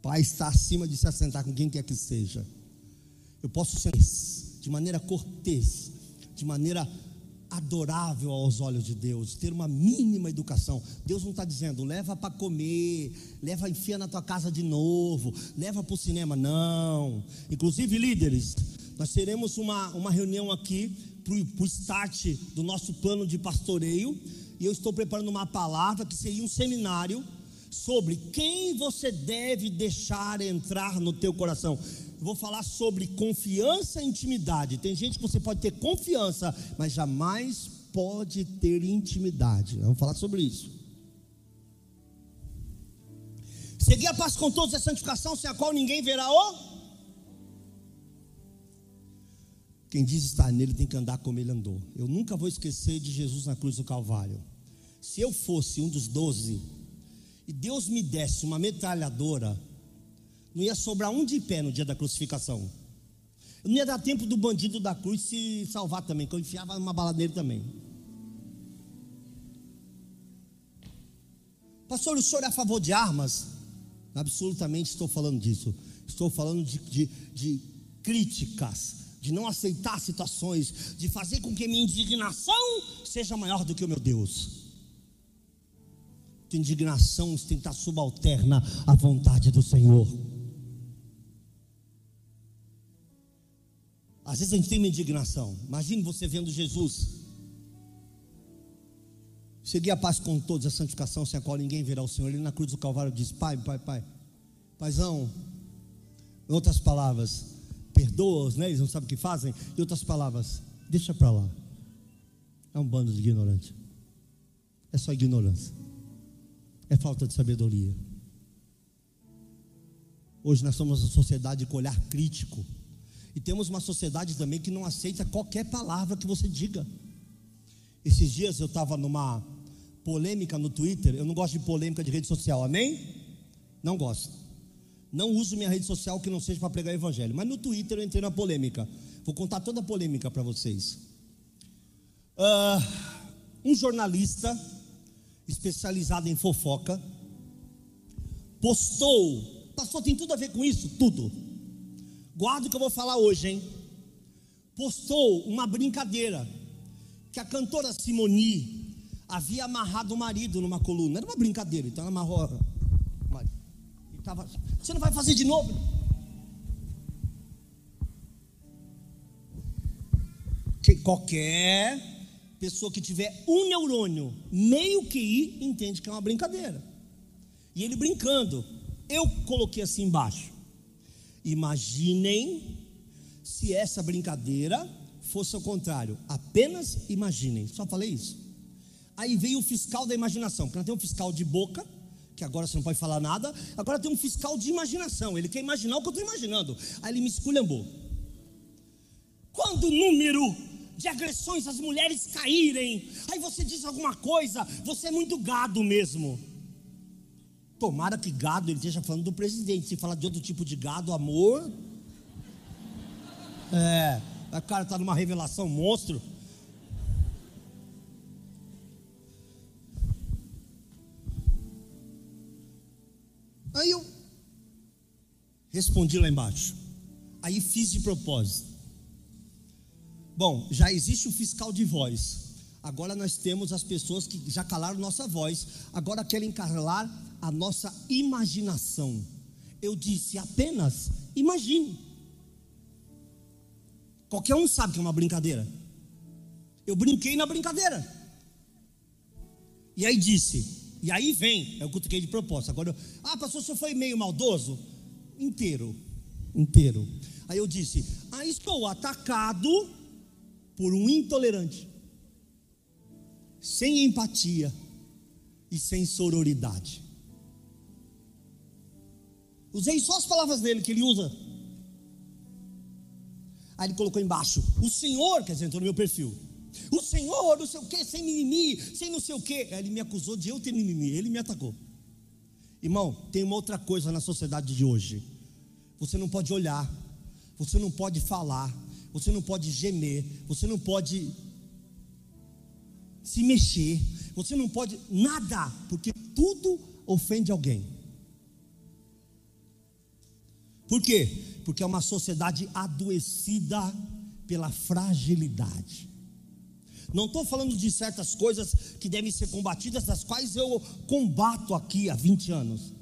Paz está acima de se assentar com quem quer que seja. Eu posso ser de maneira cortês, de maneira adorável aos olhos de Deus, ter uma mínima educação. Deus não está dizendo, leva para comer, leva enfia na tua casa de novo, leva para o cinema. Não. Inclusive, líderes, nós teremos uma, uma reunião aqui para o start do nosso plano de pastoreio. E eu estou preparando uma palavra que seria um seminário sobre quem você deve deixar entrar no teu coração. Vou falar sobre confiança e intimidade. Tem gente que você pode ter confiança, mas jamais pode ter intimidade. Vamos falar sobre isso. Seguir a paz com todos é santificação, sem a qual ninguém verá o. Quem diz estar nele tem que andar como ele andou. Eu nunca vou esquecer de Jesus na cruz do Calvário. Se eu fosse um dos doze e Deus me desse uma metralhadora, não ia sobrar um de pé no dia da crucificação. Não ia dar tempo do bandido da cruz se salvar também, que eu enfiava uma bala nele também. Pastor, o senhor é a favor de armas? Absolutamente estou falando disso. Estou falando de, de, de críticas, de não aceitar situações, de fazer com que minha indignação seja maior do que o meu Deus. Tua indignação estar subalterna à vontade do Senhor. Às vezes a gente tem uma indignação. Imagine você vendo Jesus. Segui a paz com todos, a santificação sem a qual ninguém verá o Senhor. Ele na cruz do Calvário diz: Pai, Pai, Pai, Paizão. Em outras palavras, perdoa-os, né? Eles não sabem o que fazem. Em outras palavras, deixa para lá. É um bando de ignorante. É só ignorância é falta de sabedoria. Hoje nós somos uma sociedade com olhar crítico. E temos uma sociedade também que não aceita qualquer palavra que você diga. Esses dias eu estava numa polêmica no Twitter. Eu não gosto de polêmica de rede social, amém? Não gosto. Não uso minha rede social que não seja para pregar o evangelho. Mas no Twitter eu entrei na polêmica. Vou contar toda a polêmica para vocês. Uh, um jornalista especializada em fofoca, postou, pastor, tem tudo a ver com isso? Tudo. Guarda o que eu vou falar hoje, hein? Postou uma brincadeira que a cantora Simoni havia amarrado o marido numa coluna. Era uma brincadeira, então ela amarrou o marido. Tava, Você não vai fazer de novo? Que qualquer pessoa que tiver um neurônio, meio QI, entende que é uma brincadeira. E ele brincando, eu coloquei assim embaixo. Imaginem se essa brincadeira fosse ao contrário. Apenas imaginem. Só falei isso. Aí veio o fiscal da imaginação, porque tem um fiscal de boca, que agora você não pode falar nada. Agora tem um fiscal de imaginação. Ele quer imaginar o que eu estou imaginando. Aí ele me esculhambou. Quando o número de agressões às mulheres caírem. Aí você diz alguma coisa, você é muito gado mesmo. Tomara que gado ele esteja falando do presidente. Se falar de outro tipo de gado, amor. É, o cara está numa revelação monstro. Aí eu respondi lá embaixo. Aí fiz de propósito. Bom, já existe o fiscal de voz. Agora nós temos as pessoas que já calaram nossa voz, agora querem calar a nossa imaginação. Eu disse apenas imagine. Qualquer um sabe que é uma brincadeira. Eu brinquei na brincadeira. E aí disse, e aí vem, eu cutuquei de propósito. Agora, eu, ah, pastor, você foi meio maldoso? Inteiro, inteiro. Aí eu disse, ah, estou atacado por um intolerante, sem empatia e sem sororidade. Usei só as palavras dele que ele usa. Aí ele colocou embaixo: O Senhor, quer dizer, entrou no meu perfil. O Senhor, não sei o que, sem mimimi, sem não sei o que. Aí ele me acusou de eu ter mimimi, ele me atacou. Irmão, tem uma outra coisa na sociedade de hoje. Você não pode olhar, você não pode falar, você não pode gemer, você não pode se mexer, você não pode nada, porque tudo ofende alguém. Por quê? Porque é uma sociedade adoecida pela fragilidade. Não estou falando de certas coisas que devem ser combatidas, das quais eu combato aqui há 20 anos.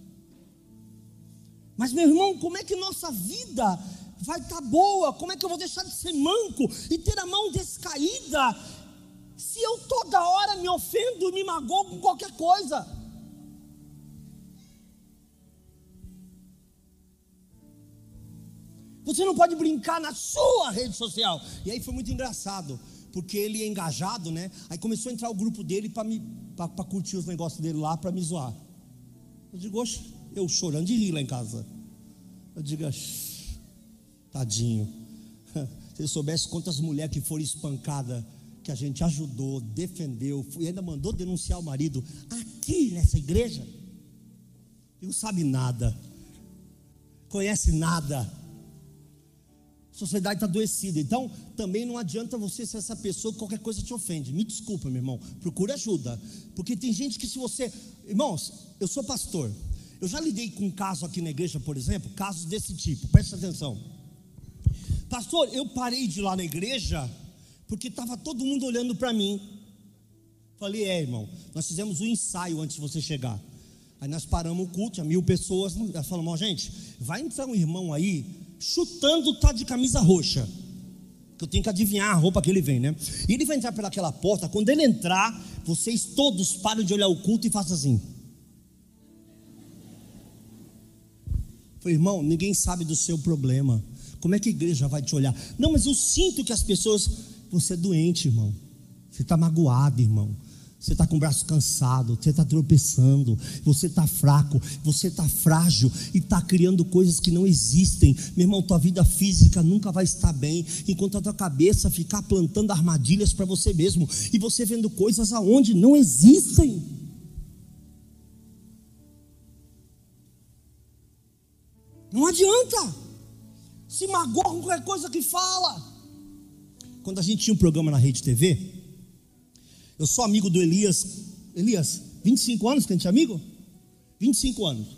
Mas, meu irmão, como é que nossa vida vai estar tá boa? Como é que eu vou deixar de ser manco e ter a mão descaída se eu toda hora me ofendo, me magoo com qualquer coisa? Você não pode brincar na sua rede social. E aí foi muito engraçado, porque ele é engajado, né? Aí começou a entrar o grupo dele para curtir os negócios dele lá, para me zoar. Eu digo, oxe, eu chorando de rir lá em casa. Eu digo, tadinho. Se ele soubesse quantas mulheres que foram espancadas, que a gente ajudou, defendeu, e ainda mandou denunciar o marido aqui nessa igreja. Ele não sabe nada, conhece nada sociedade está adoecida. Então, também não adianta você ser essa pessoa que qualquer coisa te ofende. Me desculpa, meu irmão. Procure ajuda. Porque tem gente que, se você. Irmãos, eu sou pastor. Eu já lidei com um caso aqui na igreja, por exemplo, casos desse tipo. Preste atenção. Pastor, eu parei de ir lá na igreja porque estava todo mundo olhando para mim. Falei, é, irmão, nós fizemos um ensaio antes de você chegar. Aí nós paramos o culto, tinha mil pessoas. Nós falamos, gente, vai entrar um irmão aí chutando tá de camisa roxa. Que eu tenho que adivinhar a roupa que ele vem, né? E ele vai entrar pelaquela porta. Quando ele entrar, vocês todos param de olhar o culto e façam assim. Falei, irmão, ninguém sabe do seu problema. Como é que a igreja vai te olhar? Não, mas eu sinto que as pessoas. Você é doente, irmão. Você está magoado, irmão. Você está com o braço cansado, você está tropeçando, você está fraco, você está frágil e está criando coisas que não existem. Meu irmão, tua vida física nunca vai estar bem enquanto a tua cabeça ficar plantando armadilhas para você mesmo e você vendo coisas aonde não existem. Não adianta. Se magoa com qualquer coisa que fala. Quando a gente tinha um programa na Rede TV, eu sou amigo do Elias. Elias, 25 anos que a gente é amigo? 25 anos.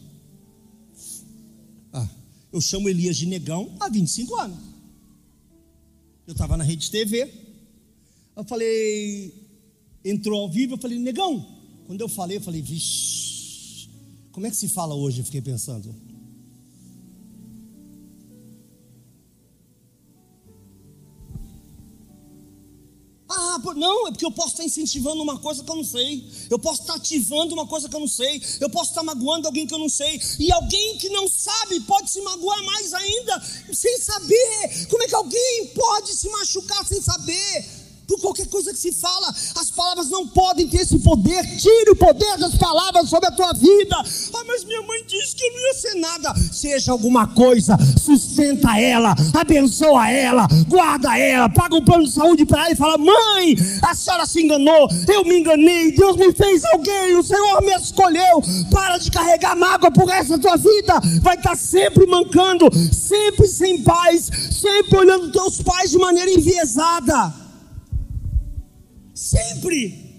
Ah, eu chamo Elias de negão há 25 anos. Eu estava na rede TV. Eu falei, entrou ao vivo, eu falei, negão. Quando eu falei, eu falei, vixe, como é que se fala hoje? Eu fiquei pensando. Não, é porque eu posso estar incentivando uma coisa que eu não sei, eu posso estar ativando uma coisa que eu não sei, eu posso estar magoando alguém que eu não sei, e alguém que não sabe pode se magoar mais ainda, sem saber. Como é que alguém pode se machucar sem saber? Por qualquer coisa que se fala. As palavras não podem ter esse poder. Tire o poder das palavras sobre a tua vida. Ah, mas minha mãe disse que eu não ia ser nada. Seja alguma coisa, sustenta ela, abençoa ela, guarda ela, paga um plano de saúde para ela e fala: Mãe, a senhora se enganou, eu me enganei, Deus me fez alguém, o Senhor me escolheu. Para de carregar mágoa por essa tua vida. Vai estar sempre mancando, sempre sem paz, sempre olhando teus pais de maneira enviesada. Sempre.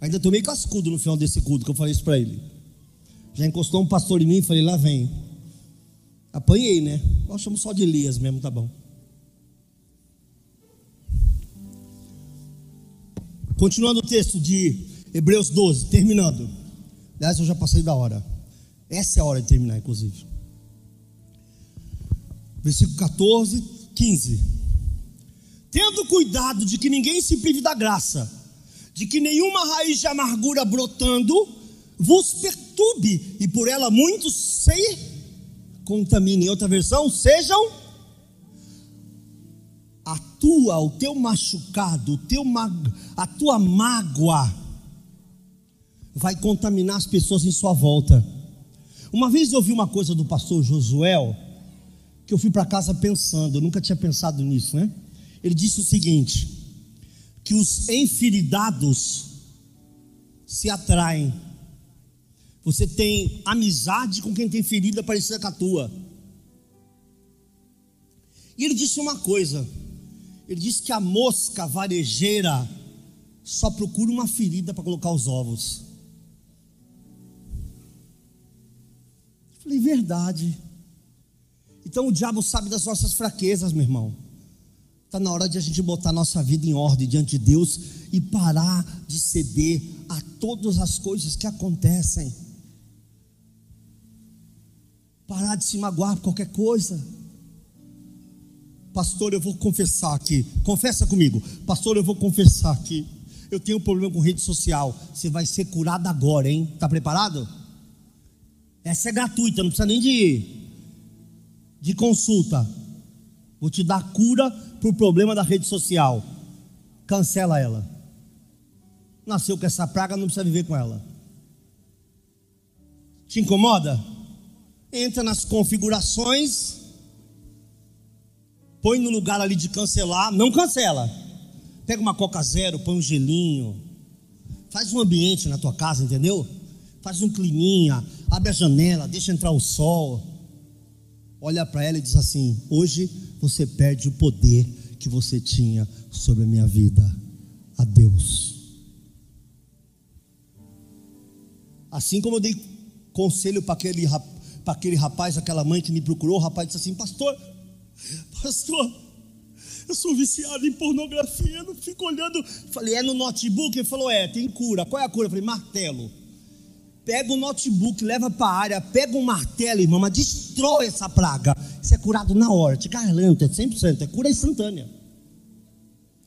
Ainda tomei cascudo no final desse culto que eu falei isso para ele. Já encostou um pastor em mim e falei, lá vem. Apanhei, né? Nós chamamos só de Elias mesmo, tá bom. Continuando o texto de Hebreus 12, terminando. Aliás, eu já passei da hora. Essa é a hora de terminar, inclusive. Versículo 14, 15 tendo cuidado de que ninguém se prive da graça, de que nenhuma raiz de amargura brotando vos perturbe e por ela muitos se contaminem. Outra versão, sejam a tua, o teu machucado, o teu a tua mágoa vai contaminar as pessoas em sua volta. Uma vez eu ouvi uma coisa do pastor Josuel, que eu fui para casa pensando, eu nunca tinha pensado nisso, né? Ele disse o seguinte: que os enferidados se atraem. Você tem amizade com quem tem ferida parecida com a tua. E ele disse uma coisa: ele disse que a mosca varejeira só procura uma ferida para colocar os ovos. Eu falei, verdade. Então o diabo sabe das nossas fraquezas, meu irmão. Está na hora de a gente botar nossa vida em ordem diante de Deus e parar de ceder a todas as coisas que acontecem. Parar de se magoar por qualquer coisa. Pastor, eu vou confessar aqui. Confessa comigo. Pastor, eu vou confessar aqui. Eu tenho um problema com rede social. Você vai ser curado agora, hein? Está preparado? Essa é gratuita, não precisa nem de, de consulta. Vou te dar cura por problema da rede social. Cancela ela. Nasceu com essa praga, não precisa viver com ela. Te incomoda? Entra nas configurações, põe no lugar ali de cancelar, não cancela. Pega uma Coca Zero, põe um gelinho, faz um ambiente na tua casa, entendeu? Faz um climinha, abre a janela, deixa entrar o sol. Olha para ela e diz assim: Hoje você perde o poder que você tinha sobre a minha vida. A Deus. Assim como eu dei conselho para aquele, aquele rapaz, aquela mãe que me procurou, o rapaz disse assim: Pastor, pastor, eu sou viciado em pornografia, eu não fico olhando. Falei, é no notebook? Ele falou, é, tem cura. Qual é a cura? Eu falei, martelo. Pega o notebook, leva para a área, pega um martelo, irmão, mas destrói essa praga. Isso é curado na hora, te garanto, é 100%, é cura instantânea.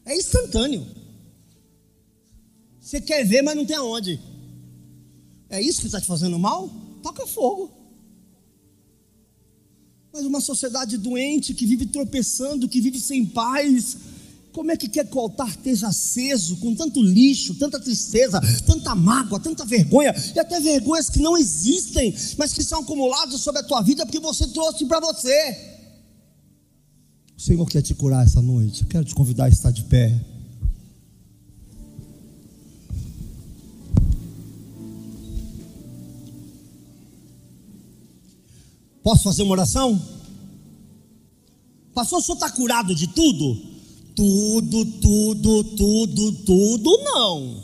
É instantâneo. Você quer ver, mas não tem aonde. É isso que está te fazendo mal? Toca fogo. Mas uma sociedade doente que vive tropeçando, que vive sem paz, como é que quer que o altar esteja aceso com tanto lixo, tanta tristeza, tanta mágoa, tanta vergonha e até vergonhas que não existem, mas que são acumuladas sobre a tua vida porque você trouxe para você? O Senhor quer te curar essa noite. Eu quero te convidar a estar de pé. Posso fazer uma oração? Pastor, o senhor está curado de tudo? Tudo, tudo, tudo, tudo não.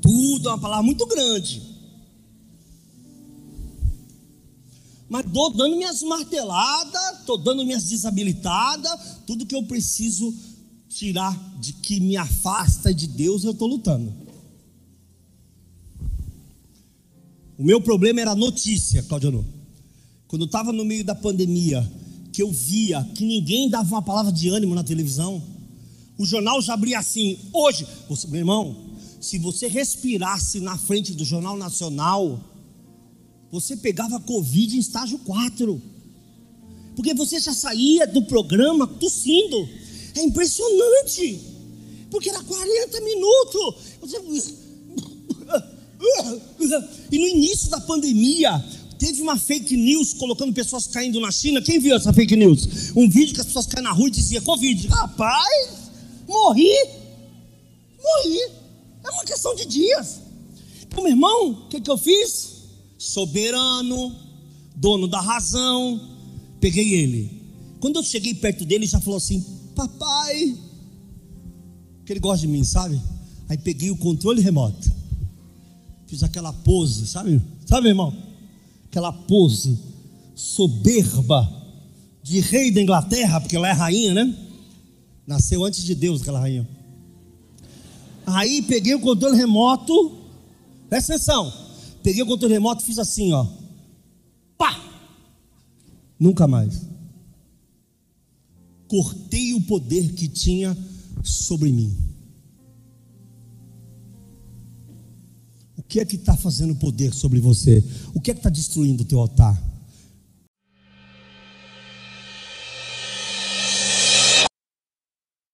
Tudo é uma palavra muito grande. Mas estou dando minhas marteladas, estou dando minhas desabilitadas, tudo que eu preciso tirar de que me afasta de Deus, eu estou lutando. O meu problema era notícia, Claudio. Quando eu estava no meio da pandemia, que eu via que ninguém dava uma palavra de ânimo na televisão. O jornal já abria assim, hoje, você, meu irmão, se você respirasse na frente do Jornal Nacional, você pegava Covid em estágio 4. Porque você já saía do programa tossindo. É impressionante. Porque era 40 minutos. Você... E no início da pandemia, Teve uma fake news colocando pessoas caindo na China. Quem viu essa fake news? Um vídeo que as pessoas caem na rua e dizia Covid. Rapaz, morri. Morri. É uma questão de dias. Então, meu irmão, o que, que eu fiz? Soberano, dono da razão. Peguei ele. Quando eu cheguei perto dele, ele já falou assim: Papai. Que ele gosta de mim, sabe? Aí peguei o controle remoto. Fiz aquela pose, sabe? Sabe, irmão? Aquela pose soberba de rei da Inglaterra, porque ela é rainha, né? Nasceu antes de Deus aquela rainha. Aí peguei o controle remoto, presta atenção. Peguei o controle remoto e fiz assim, ó. Pá! Nunca mais. Cortei o poder que tinha sobre mim. Que é que está fazendo poder sobre você? O que é que está destruindo o teu altar?